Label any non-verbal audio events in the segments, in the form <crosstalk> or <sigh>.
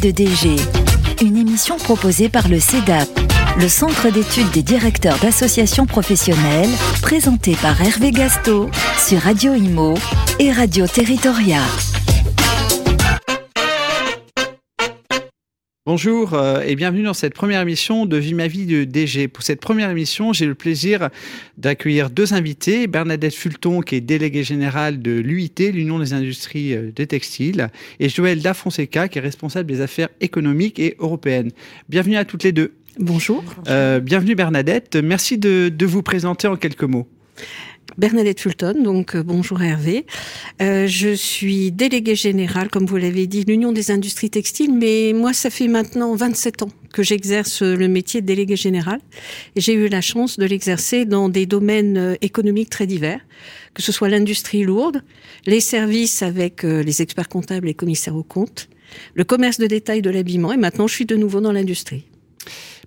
de DG, une émission proposée par le CEDAP, le Centre d'études des directeurs d'associations professionnelles, présenté par Hervé Gasto sur Radio Imo et Radio Territoria. Bonjour euh, et bienvenue dans cette première émission de Vie ma vie de DG. Pour cette première émission, j'ai le plaisir d'accueillir deux invités. Bernadette Fulton, qui est déléguée générale de l'UIT, l'Union des industries euh, des textiles, et Joël Da Fonseca, qui est responsable des affaires économiques et européennes. Bienvenue à toutes les deux. Bonjour. Euh, bienvenue Bernadette. Merci de, de vous présenter en quelques mots. Bernadette Fulton, donc euh, bonjour Hervé. Euh, je suis déléguée générale, comme vous l'avez dit, l'Union des industries textiles, mais moi, ça fait maintenant 27 ans que j'exerce le métier de délégué général. Et j'ai eu la chance de l'exercer dans des domaines euh, économiques très divers, que ce soit l'industrie lourde, les services avec euh, les experts comptables et commissaires aux comptes, le commerce de détail de l'habillement, et maintenant je suis de nouveau dans l'industrie.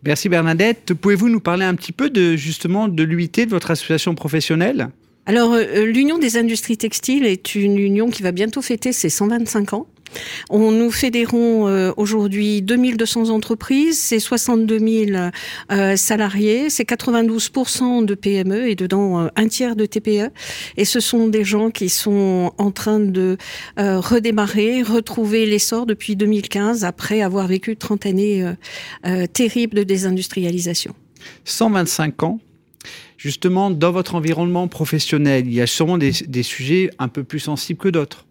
Merci Bernadette. Pouvez-vous nous parler un petit peu de justement de l'UIT, de votre association professionnelle? Alors, euh, l'Union des industries textiles est une union qui va bientôt fêter ses 125 ans. On nous fédérons euh, aujourd'hui 2200 entreprises, c'est 62 000 euh, salariés, c'est 92% de PME et dedans euh, un tiers de TPE. Et ce sont des gens qui sont en train de redémarrer, retrouver l'essor depuis 2015 après avoir vécu 30 années terribles de désindustrialisation. 125 ans. Justement, dans votre environnement professionnel, il y a sûrement des sujets un peu plus sensibles que d'autres.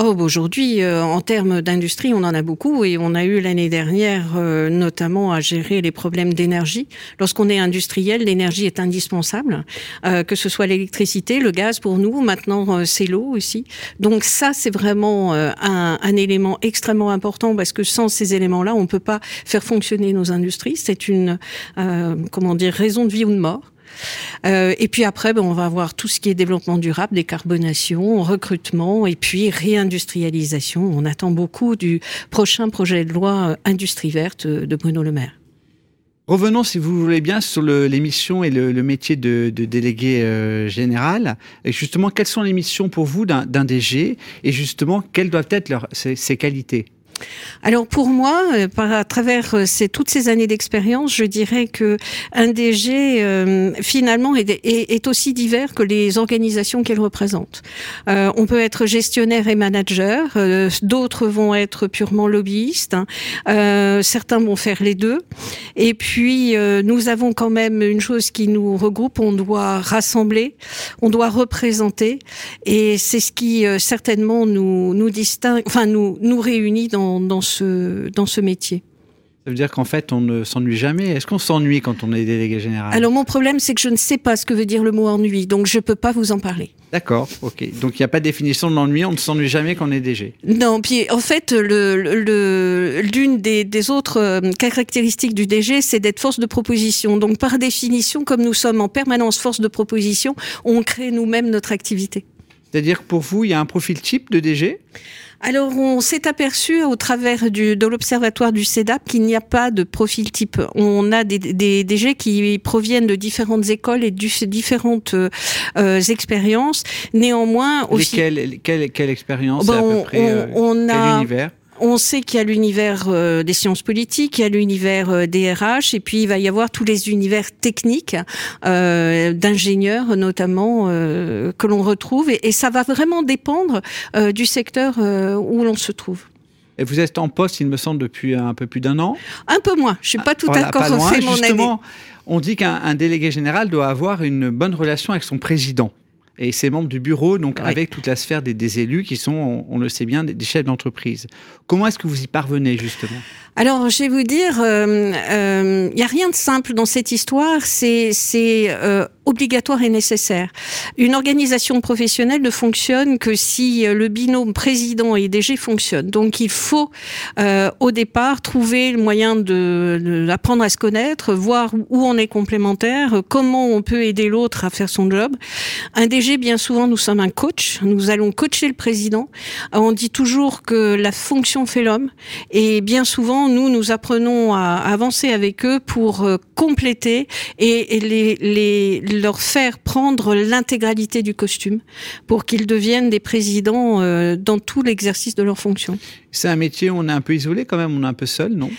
Oh, aujourd'hui, euh, en termes d'industrie, on en a beaucoup et on a eu l'année dernière euh, notamment à gérer les problèmes d'énergie. Lorsqu'on est industriel, l'énergie est indispensable, euh, que ce soit l'électricité, le gaz pour nous, maintenant euh, c'est l'eau aussi. Donc ça, c'est vraiment euh, un, un élément extrêmement important parce que sans ces éléments-là, on ne peut pas faire fonctionner nos industries. C'est une, euh, comment dire, raison de vie ou de mort. Euh, et puis après, ben, on va avoir tout ce qui est développement durable, décarbonation, recrutement et puis réindustrialisation. On attend beaucoup du prochain projet de loi euh, Industrie verte euh, de Bruno Le Maire. Revenons, si vous voulez bien, sur le- les missions et le, métier de, délégué général. Et justement, quelles sont les missions pour vous d'un DG Et justement, quelles doivent être ses qualités? Alors pour moi, euh, par à travers euh, ces, toutes ces années d'expérience, je dirais que un DG euh, finalement est, est, est aussi divers que les organisations qu'elle représente. Euh, on peut être gestionnaire et manager, euh, d'autres vont être purement lobbyistes, hein. Euh, certains vont faire les deux. Et puis nous avons quand même une chose qui nous regroupe, on doit rassembler, on doit représenter, et c'est ce qui certainement nous nous distingue, enfin nous nous réunit dans dans ce dans ce métier. Ça veut dire qu'en fait, on ne s'ennuie jamais. Est-ce qu'on s'ennuie quand on est délégué général? Alors mon problème c'est que je ne sais pas ce que veut dire le mot ennui, donc je peux pas vous en parler. D'accord, ok. Donc il n'y a pas de définition de l'ennui, on ne s'ennuie jamais quand on est DG. Non, puis en fait, le, le, l'une des, des autres euh, caractéristiques du DG, c'est d'être force de proposition. Donc par définition, comme nous sommes en permanence force de proposition, on crée nous-mêmes notre activité. C'est-à-dire que pour vous, il y a un profil type de DG Alors, on s'est aperçu au travers du, de l'observatoire du CEDAP qu'il n'y a pas de profil type. On a des, des DG qui proviennent de différentes écoles et de différentes euh, expériences. Néanmoins, aussi, quelle, quelle expérience à peu on- près euh, on- on Quel a- univers? On sait qu'il y a l'univers euh, des sciences politiques, il y a l'univers euh, des RH, et puis il va y avoir tous les univers techniques euh, d'ingénieurs notamment que l'on retrouve, et, et ça va vraiment dépendre du secteur où l'on se trouve. Et vous êtes en poste, il me semble, depuis un peu plus d'un an. Un peu moins. Je suis pas tout Voilà, loin. fait mon année. Justement, on dit qu'un un délégué général doit avoir une bonne relation avec son président et ses membres du bureau, donc Oui. avec toute la sphère des, des élus qui sont, on, on le sait bien, des, des chefs d'entreprise. Comment est-ce que vous y parvenez justement? Alors, je vais vous dire, il n'y a rien de simple dans cette histoire. C'est euh, obligatoire et nécessaire. Une organisation professionnelle ne fonctionne que si euh, le binôme président et DG fonctionne. Donc, il faut euh, au départ trouver le moyen de, de à se connaître, voir où on est complémentaire, comment on peut aider l'autre à faire son job. Un DG, bien souvent, nous sommes un coach. Nous allons coacher le président. Euh, On dit toujours que la fonction fait l'homme. Et bien souvent, nous, nous apprenons à avancer avec eux pour euh, compléter et, leur faire prendre l'intégralité du costume pour qu'ils deviennent des présidents dans tout l'exercice de leurs fonctions. C'est un métier où on est un peu isolé quand même, on est un peu seul, non?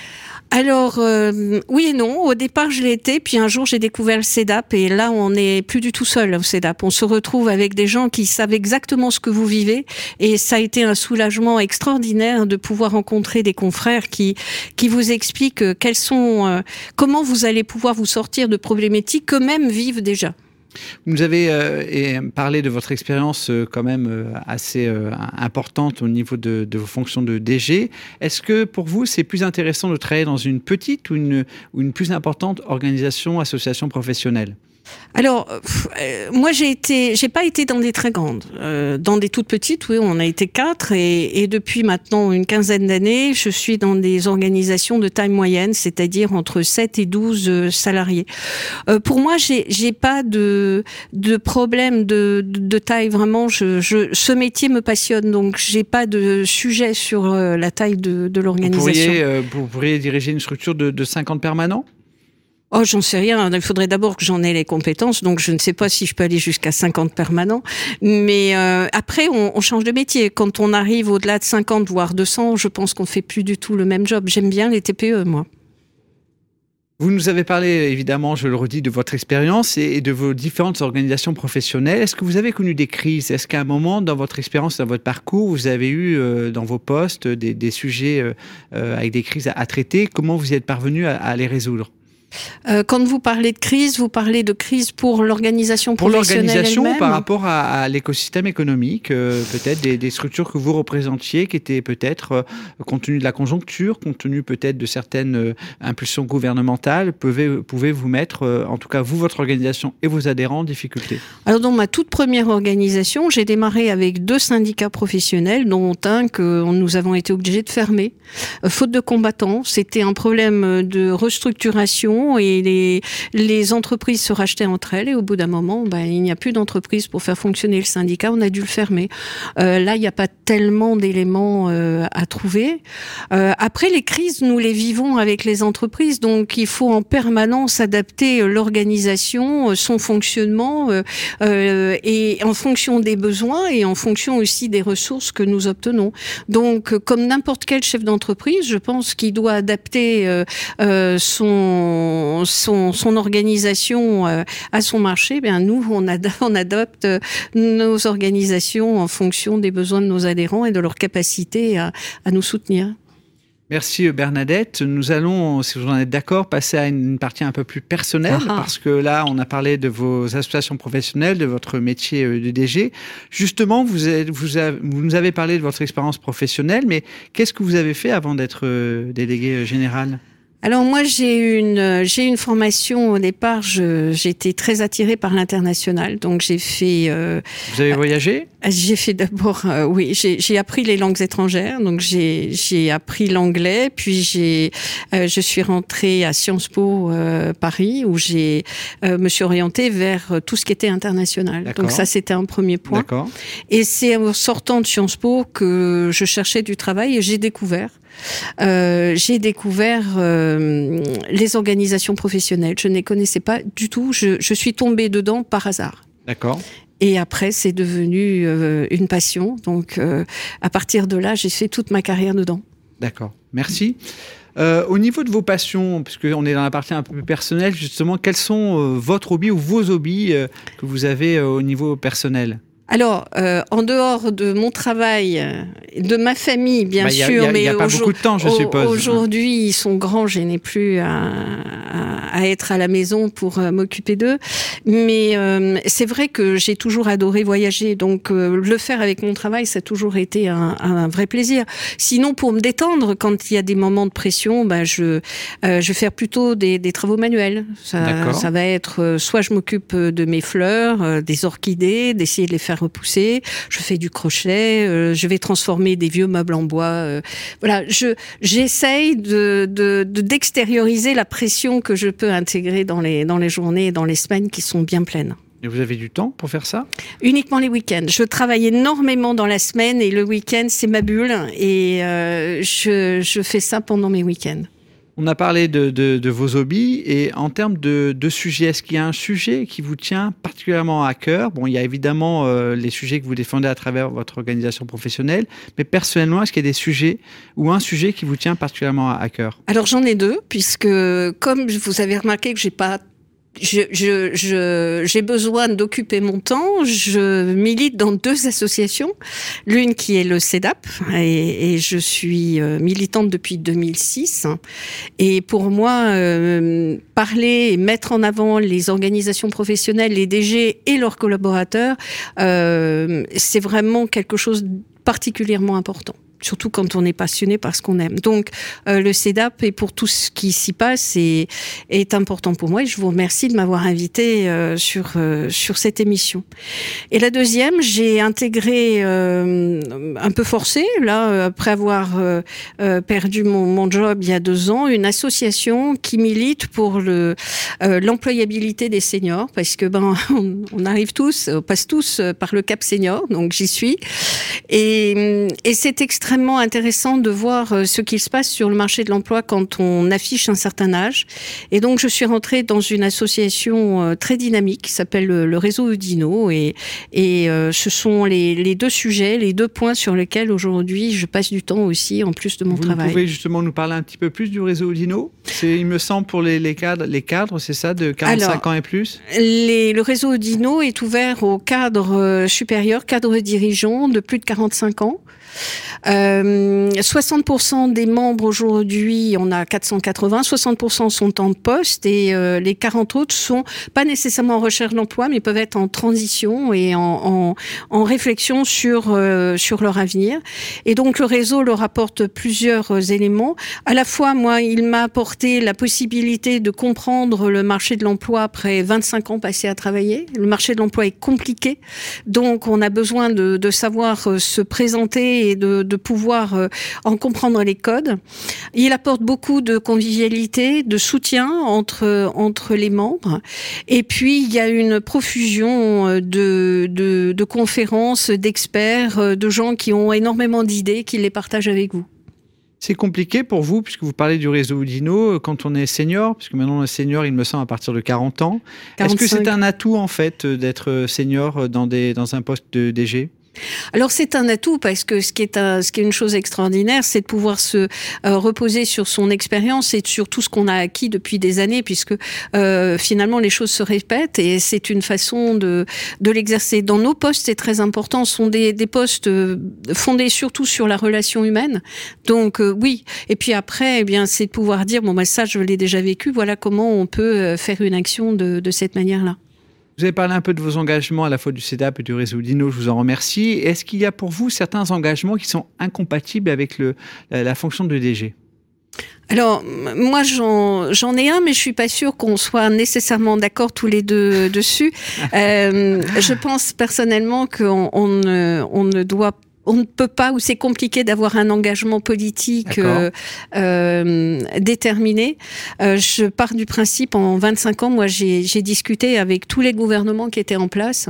Alors euh, oui et non. Au départ, je l'ai été, puis un jour j'ai découvert le CEDAP et là on n'est plus du tout seul au CEDAP. On se retrouve avec des gens qui savent exactement ce que vous vivez et ça a été un soulagement extraordinaire de pouvoir rencontrer des confrères qui qui vous expliquent quels sont euh, comment vous allez pouvoir vous sortir de problématiques qu'eux-mêmes vivent déjà. Vous nous avez euh, parlé de votre expérience euh, quand même euh, assez importante au niveau de, vos fonctions de DG. Est-ce que pour vous, c'est plus intéressant de travailler dans une petite ou une, ou une plus importante organisation, association professionnelle? Alors, euh, moi, j'ai été, j'ai pas été dans des très grandes, euh, dans des toutes petites. Oui, on a été quatre, et, et depuis maintenant une quinzaine d'années, je suis dans des organisations de taille moyenne, c'est-à-dire entre 7 et 12 euh, salariés. Euh, pour moi, j'ai, j'ai pas de de problème de, de, taille vraiment. Je, je, ce métier me passionne, donc j'ai pas de sujet sur la taille de, de l'organisation. Vous pourriez, vous pourriez diriger une structure de, de 50 permanents? Oh, j'en sais rien. Il faudrait d'abord que j'en ai les compétences, donc je ne sais pas si je peux aller jusqu'à 50 permanents. Mais euh, après, on, change de métier. Quand on arrive au-delà de 50, voire 200, je pense qu'on fait plus du tout le même job. J'aime bien les TPE, moi. Vous nous avez parlé, évidemment, je le redis, de votre expérience et de vos différentes organisations professionnelles. Est-ce que vous avez connu des crises? Est-ce qu'à un moment, dans votre expérience, dans votre parcours, vous avez eu euh, dans vos postes des, sujets euh, avec des crises à, traiter? Comment vous y êtes parvenu à les résoudre? Euh, quand vous parlez de crise, vous parlez de crise pour l'organisation professionnelle Pour l'organisation par rapport à, à l'écosystème économique, euh, peut-être des, des, structures que vous représentiez qui étaient peut-être, euh, compte tenu de la conjoncture, compte tenu peut-être de certaines euh, impulsions gouvernementales, pouvez, pouvez vous mettre, en tout cas vous, votre organisation et vos adhérents en difficulté? Alors dans ma toute première organisation, j'ai démarré avec deux syndicats professionnels, dont un que nous avons été obligés de fermer, faute de combattants. C'était un problème de restructuration et les, entreprises se rachetaient entre elles et au bout d'un moment, ben, il n'y a plus d'entreprise pour faire fonctionner le syndicat, on a dû le fermer. Euh, là, il n'y a pas tellement d'éléments euh, à trouver. Euh, après, les crises, nous les vivons avec les entreprises, donc il faut en permanence adapter l'organisation, son fonctionnement et en fonction des besoins et en fonction aussi des ressources que nous obtenons. Donc, comme n'importe quel chef d'entreprise, je pense qu'il doit adapter son son, organisation euh, à son marché, bien nous, <laughs> on, adopte euh, nos organisations en fonction des besoins de nos adhérents et de leur capacité à, nous soutenir. Merci Bernadette. Nous allons, si vous en êtes d'accord, passer à une partie un peu plus personnelle, ah. parce que là, on a parlé de vos associations professionnelles, de votre métier euh, de DG. Justement, vous, vous nous avez parlé de votre expérience professionnelle, mais qu'est-ce que vous avez fait avant d'être délégué général? Alors moi j'ai une j'ai une formation au départ. J'étais très attirée par l'international, donc j'ai fait. Euh, Vous avez voyagé? euh, J'ai fait d'abord euh, oui j'ai appris les langues étrangères, donc j'ai j'ai appris l'anglais, puis j'ai euh, je suis rentrée à Sciences Po euh, Paris où j'ai me suis orientée vers tout ce qui était international. Donc ça c'était un premier point. Et c'est en sortant de Sciences Po que je cherchais du travail et j'ai découvert euh, j'ai découvert euh, les organisations professionnelles. Je ne les connaissais pas du tout. Je, je suis tombée dedans par hasard. D'accord. Et après, c'est devenu euh, une passion. Donc, à partir de là, j'ai fait toute ma carrière dedans. D'accord. Merci. Euh, au niveau de vos passions, puisqu'on est dans la partie un peu plus personnelle, justement, quels sont euh, votre hobby ou vos hobbies euh, que vous avez au niveau personnel? Alors, euh, en dehors de mon travail, de ma famille, bien bah, sûr, a, mais. Aujourd'hui, ils sont grands, je n'ai plus à, à, à, être à la maison pour euh, m'occuper d'eux. Mais euh, c'est vrai que j'ai toujours adoré voyager, donc euh, le faire avec mon travail, ça a toujours été un, un, vrai plaisir. Sinon, pour me détendre, quand il y a des moments de pression, bah, je, euh, je vais faire plutôt des, des travaux manuels. Ça, ça, va être euh, soit je m'occupe de mes fleurs, des orchidées, d'essayer de les faire repousser. Je fais du crochet. Euh, je vais transformer des vieux meubles en bois. Euh, voilà, je j'essaye de d'extérioriser de, la pression que je peux intégrer dans les dans les journées et dans les semaines qui sont bien pleines. Et vous avez du temps pour faire ça? Uniquement les week-ends. Je travaille énormément dans la semaine et le week-end, c'est ma bulle. Et euh, je, je fais ça pendant mes week-ends. On a parlé de, vos hobbies et en termes de, sujets, est-ce qu'il y a un sujet qui vous tient particulièrement à cœur? Bon, il y a évidemment euh, les sujets que vous défendez à travers votre organisation professionnelle, mais personnellement, est-ce qu'il y a des sujets ou un sujet qui vous tient particulièrement à, cœur? Alors j'en ai deux, puisque comme vous avez remarqué que j'ai pas j'ai je, je, besoin d'occuper mon temps. Je milite dans deux associations. L'une qui est le CEDAP, et, je suis euh, militante depuis 2006. Et pour moi, euh, parler et mettre en avant les organisations professionnelles, les DG et leurs collaborateurs, euh, c'est vraiment quelque chose de particulièrement important surtout quand on est passionné par ce qu'on aime. Donc euh, le CEDAP et pour tout ce qui s'y passe est, est important pour moi et je vous remercie de m'avoir invité euh, sur euh, sur cette émission. Et la deuxième, j'ai intégré un peu forcé là après avoir perdu mon, mon, job il y a deux ans, une association qui milite pour le l'employabilité des seniors parce que ben <laughs> on, arrive tous, on passe tous par le cap senior, donc j'y suis et, et c'est extrêmement extrêmement intéressant de voir euh, ce qu'il se passe sur le marché de l'emploi quand on affiche un certain âge. Et donc, je suis rentrée dans une association euh, très dynamique qui s'appelle le réseau Udino. Et, et euh, ce sont les, les, deux sujets, les deux points sur lesquels aujourd'hui je passe du temps aussi, en plus de mon travail. Vous pouvez justement nous parler un petit peu plus du réseau Udino? Il me semble, pour les, les cadres, les cadres c'est ça, de 45 ans et plus? les, Le réseau Udino est ouvert aux cadres supérieurs, cadres dirigeants de plus de 45 ans. Euh, 60% des membres aujourd'hui, on a 480, 60% sont en poste et euh, les 40 autres sont pas nécessairement en recherche d'emploi, mais peuvent être en transition et en, réflexion sur euh, sur leur avenir. Et donc le réseau leur apporte plusieurs éléments. À la fois, moi, il m'a apporté la possibilité de comprendre le marché de l'emploi après 25 ans passés à travailler. Le marché de l'emploi est compliqué, donc on a besoin de, savoir euh, se présenter et de de pouvoir euh, en comprendre les codes. Il apporte beaucoup de convivialité, de soutien entre, entre les membres. Et puis, il y a une profusion euh, de, de, de conférences, d'experts, euh, de gens qui ont énormément d'idées, qui les partagent avec vous. C'est compliqué pour vous, puisque vous parlez du réseau Udino, quand on est senior, puisque maintenant on est senior, il me semble, à partir de 40 ans. Est-ce que c'est un atout, en fait, d'être senior dans, des, dans un poste de DG alors c'est un atout parce que ce qui est, un, ce qui est une chose extraordinaire, c'est de pouvoir se euh, reposer sur son expérience et sur tout ce qu'on a acquis depuis des années, puisque euh, finalement les choses se répètent et c'est une façon de, de l'exercer. Dans nos postes, c'est très important, ce sont des, des postes euh, fondés surtout sur la relation humaine. Donc euh, oui, et puis après, eh bien c'est de pouvoir dire bon bah ça je l'ai déjà vécu, voilà comment on peut faire une action de, de cette manière-là. Vous avez parlé un peu de vos engagements à la fois du CEDAP et du réseau Dino, je vous en remercie. Est-ce qu'il y a pour vous certains engagements qui sont incompatibles avec la, fonction de DG alors, moi, j'en ai un, mais je suis pas sûre qu'on soit nécessairement d'accord tous les deux <laughs> dessus. euh, je pense personnellement qu'on on ne, on ne doit on ne peut pas, ou c'est compliqué d'avoir un engagement politique euh, euh, déterminé. Euh, je pars du principe, en 25 ans, moi j'ai discuté avec tous les gouvernements qui étaient en place,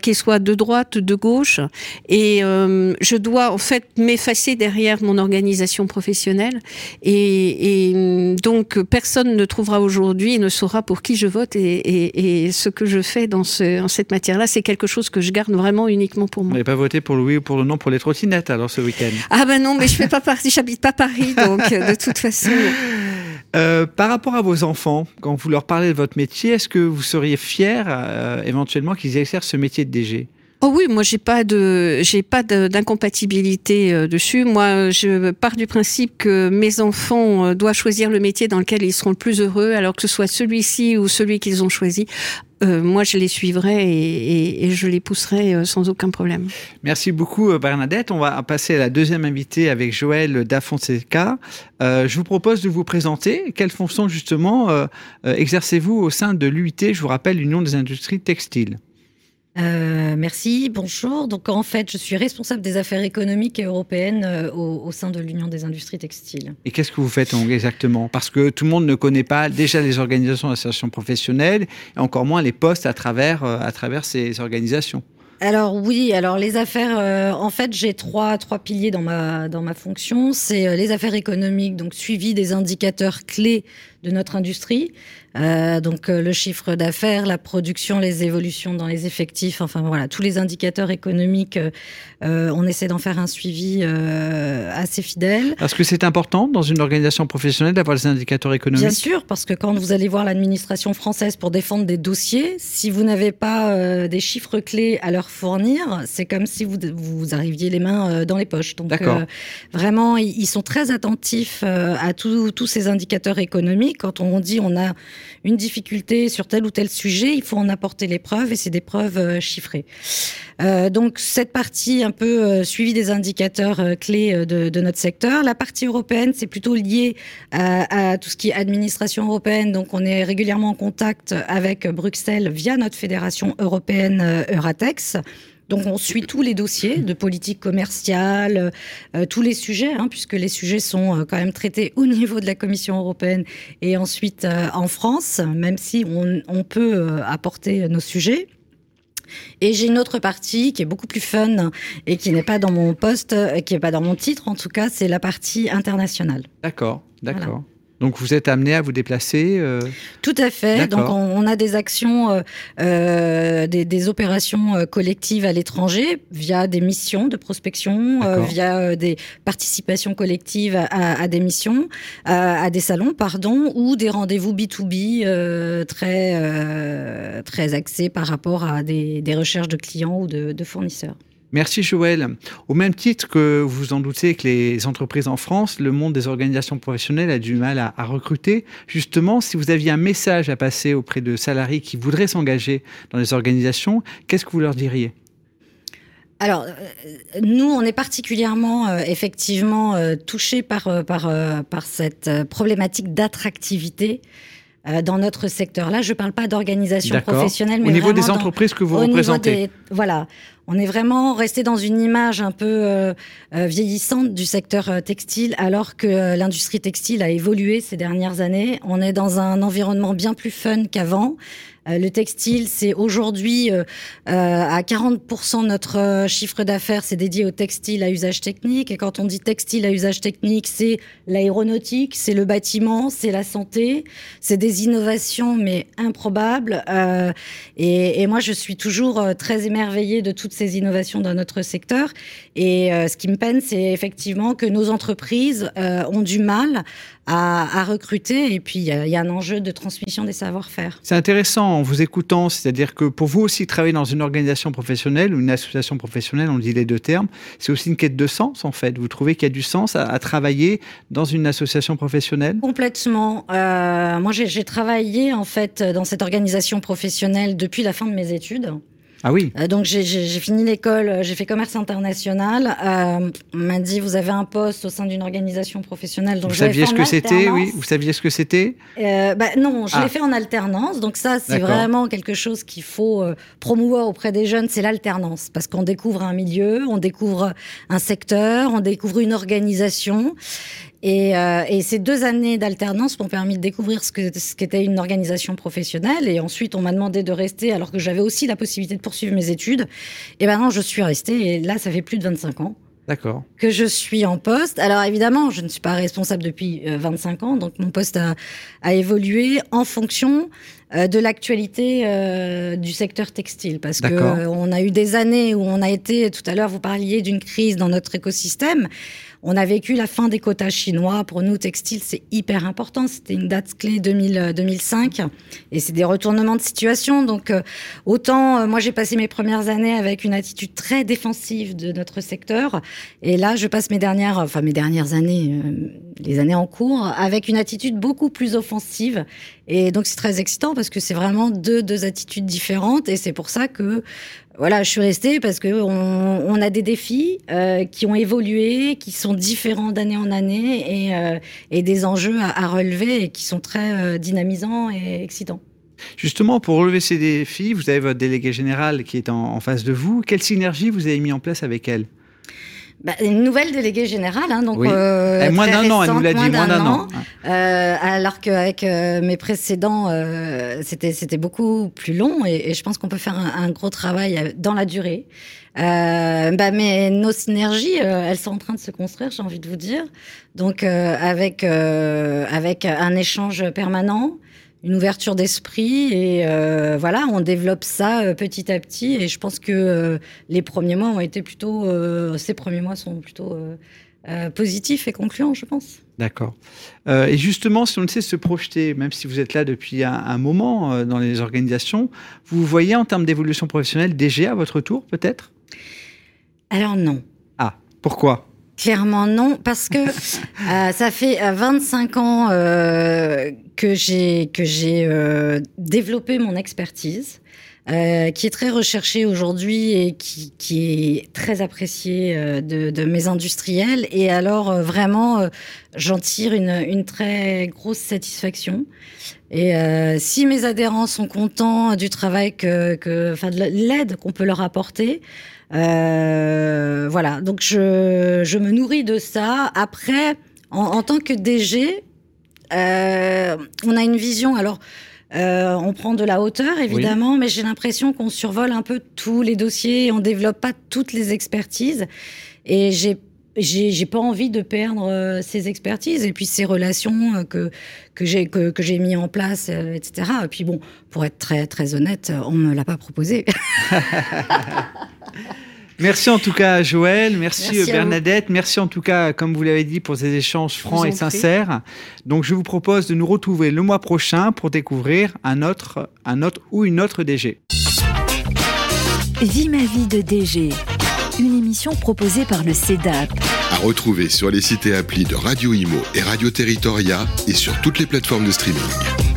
qu'ils soient de droite, de gauche, et je dois en fait m'effacer derrière mon organisation professionnelle. Et, et, donc personne ne trouvera aujourd'hui et ne saura pour qui je vote et, et, et ce que je fais dans, ce, cette matière-là, c'est quelque chose que je garde vraiment uniquement pour moi. Vous n'avez pas voté pour le oui ou pour le non pour les trottinettes alors ce week-end Ah ben non, mais je fais pas partie, j'habite pas Paris, donc euh, de toute façon. Euh, par rapport à vos enfants, quand vous leur parlez de votre métier, est-ce que vous seriez fier euh, éventuellement qu'ils exercent ce métier de DG Oh oui, moi j'ai pas de j'ai pas d'incompatibilité euh, dessus. Moi, je pars du principe que mes enfants euh, doivent choisir le métier dans lequel ils seront le plus heureux, alors que ce soit celui-ci ou celui qu'ils ont choisi. Euh, moi, je les suivrai et, et, et je les pousserai euh, sans aucun problème. Merci beaucoup, Bernadette. On va passer à la deuxième invitée avec Joël Dafonseca. Euh, je vous propose de vous présenter. Quelle fonction, justement, euh, exercez-vous au sein de l'UIT Je vous rappelle, l'Union des industries textiles. Euh, merci, bonjour. Donc en fait, je suis responsable des affaires économiques et européennes euh, au, au, sein de l'Union des industries textiles. Et qu'est-ce que vous faites exactement? Parce que tout le monde ne connaît pas déjà les organisations d'associations professionnelles, et encore moins les postes à travers, euh, à travers ces organisations. alors oui, alors les affaires, euh, en fait, j'ai trois trois piliers dans ma dans ma fonction. C'est euh, les affaires économiques, donc suivi des indicateurs clés de notre industrie. Euh, donc euh, le chiffre d'affaires, la production, les évolutions dans les effectifs, enfin voilà, tous les indicateurs économiques, euh, on essaie d'en faire un suivi assez fidèle. Est-ce que c'est important dans une organisation professionnelle d'avoir les indicateurs économiques Bien sûr, parce que quand vous allez voir l'administration française pour défendre des dossiers, si vous n'avez pas des chiffres clés à leur fournir, c'est comme si vous, vous arriviez les mains dans les poches. Donc vraiment, ils sont très attentifs à tous ces indicateurs économiques. Quand on dit on a une difficulté sur tel ou tel sujet, il faut en apporter les preuves et c'est des preuves euh, chiffrées. Euh, donc cette partie un peu euh, suivi des indicateurs clés de, notre secteur. La partie européenne, c'est plutôt lié à, à, tout ce qui est administration européenne. Donc on est régulièrement en contact avec Bruxelles via notre fédération européenne Euratex donc on suit tous les dossiers de politique commerciale, euh, tous les sujets, hein, puisque les sujets sont euh, quand même traités au <laughs> niveau de la Commission européenne et ensuite euh, en France, même si on, on peut apporter nos sujets. Et j'ai une autre partie qui est beaucoup plus fun et qui n'est pas dans mon poste, qui n'est pas dans mon titre en tout cas, c'est la partie internationale. D'accord, d'accord. Donc vous êtes amené à vous déplacer euh, Tout à fait. Donc on, a des actions, euh, euh des, des, opérations collectives à l'étranger via des missions de prospection, euh, via des participations collectives à, à des missions, à, à, des salons, pardon, ou des rendez-vous B2B très, très axés par rapport à des, des recherches de clients ou de, de fournisseurs. Merci Joël. Au même titre que vous en doutez que les entreprises en France, le monde des organisations professionnelles a du mal à, recruter. Justement, si vous aviez un message à passer auprès de salariés qui voudraient s'engager dans les organisations, qu'est-ce que vous leur diriez? Alors, euh, nous, on est particulièrement, euh, effectivement, euh, touchés par, par, par cette problématique d'attractivité dans notre secteur. Là, je ne parle pas d'organisation professionnelle, mais au niveau des entreprises que vous représentez. voilà, on est vraiment resté dans une image un peu euh, euh, vieillissante du secteur euh, textile, alors que l'industrie textile a évolué ces dernières années. On est dans un environnement bien plus fun qu'avant. Euh, le textile, c'est aujourd'hui euh, euh, à 40% de notre chiffre d'affaires, c'est dédié au textile à usage technique. Et quand on dit textile à usage technique, c'est l'aéronautique, c'est le bâtiment, c'est la santé, c'est des innovations mais improbables. Et, et, moi, je suis toujours très émerveillée de toutes ces innovations dans notre secteur. Et ce qui me peine, c'est effectivement que nos entreprises ont du mal à, recruter. Et puis, il y, a un enjeu de transmission des savoir-faire. C'est intéressant en vous écoutant, c'est-à-dire que pour vous aussi, travailler dans une organisation professionnelle ou une association professionnelle, on dit les deux termes, c'est aussi une quête de sens, en fait. Vous trouvez qu'il y a du sens à, travailler dans une association professionnelle? Complètement. Euh, moi, j'ai travaillé, en fait, dans cette organisation professionnelle depuis la fin de mes études. Ah oui. Euh, donc j'ai fini l'école, euh, j'ai fait commerce international. Euh, on m'a dit vous avez un poste au sein d'une organisation professionnelle. Donc vous saviez ce que c'était, oui. Vous saviez ce que c'était euh, bah, Non, je l'ai ah. fait en alternance. Donc ça, c'est vraiment quelque chose qu'il faut promouvoir auprès des jeunes, c'est l'alternance, parce qu'on découvre un milieu, on découvre un secteur, on découvre une organisation. Et, euh, et, ces deux années d'alternance m'ont permis de découvrir ce que ce qu'était une organisation professionnelle. Et ensuite, on m'a demandé de rester alors que j'avais aussi la possibilité de poursuivre mes études. Et maintenant, je suis restée. Et là, ça fait plus de 25 ans. D'accord. Que je suis en poste. Alors évidemment, je ne suis pas responsable depuis 25 euh, ans, donc mon poste a, a évolué en fonction euh, de l'actualité euh, du secteur textile, parce que on a eu des années où on a été. Tout à l'heure, vous parliez d'une crise dans notre écosystème. On a vécu la fin des quotas chinois. Pour nous, textile, c'est hyper important. C'était une date clé 2000, 2005. Et c'est des retournements de situation. Donc, euh, autant, euh, moi, j'ai passé mes premières années avec une attitude très défensive de notre secteur. Et là, je passe mes dernières, enfin, mes dernières années, euh, les années en cours, avec une attitude beaucoup plus offensive. Et donc, c'est très excitant parce que c'est vraiment deux, deux attitudes différentes. Et c'est pour ça que voilà, je suis restée parce que on, a des défis euh, qui ont évolué, qui sont différents d'année en année et, euh, des enjeux à, relever et qui sont très euh, dynamisants et excitants. Justement, pour relever ces défis, vous avez votre délégué général qui est en, en face de vous. Quelle synergie vous avez mis en place avec elle? Bah, une nouvelle déléguée générale, hein, donc euh, eh, moins d'un an, elle nous l'a dit, moins d'un an. Euh, alors qu'avec euh, mes précédents, euh, c'était c'était beaucoup plus long, et, et je pense qu'on peut faire un, un, gros travail dans la durée. bah, mais nos synergies, elles sont en train de se construire, j'ai envie de vous dire. Donc avec avec un échange permanent une ouverture d'esprit et euh, voilà, on développe ça euh, petit à petit et je pense que euh, les premiers mois ont été plutôt, ces premiers mois sont plutôt positifs et concluants, je pense. D'accord. et justement, si on sait se projeter, même si vous êtes là depuis un, moment dans les organisations, vous voyez en termes d'évolution professionnelle DG à votre tour, peut-être? Alors non. Ah, pourquoi? Clairement non, parce que <laughs> euh, ça fait 25 euh, ans euh, que j'ai que j'ai euh, développé mon expertise, euh, qui est très recherchée aujourd'hui et qui, qui est très appréciée de, de, mes industriels. Et alors vraiment, j'en tire une, une très grosse satisfaction. Et si mes adhérents sont contents du travail que, que enfin de l'aide qu'on peut leur apporter. Euh, voilà, donc je, je, me nourris de ça. Après, en, en tant que DG, euh, on a une vision. Alors, euh, on prend de la hauteur, évidemment, mais j'ai l'impression qu'on survole un peu tous les dossiers, on développe pas toutes les expertises. Et j'ai j'ai pas envie de perdre euh, ces expertises et puis ces relations euh, que que j'ai que, que j'ai mis en place, etc. Et puis bon, pour être très très honnête, on me l'a pas proposé. <laughs> Merci en tout cas Joël, merci, Bernadette, merci en tout cas, comme vous l'avez dit, pour ces échanges francs et sincères. Donc je vous propose de nous retrouver le mois prochain pour découvrir un autre, un autre ou une autre DG. Vie ma vie de DG, une émission proposée par le CEDAP. À retrouver sur les sites et applis de Radio Imo et Radio Territoria et sur toutes les plateformes de streaming.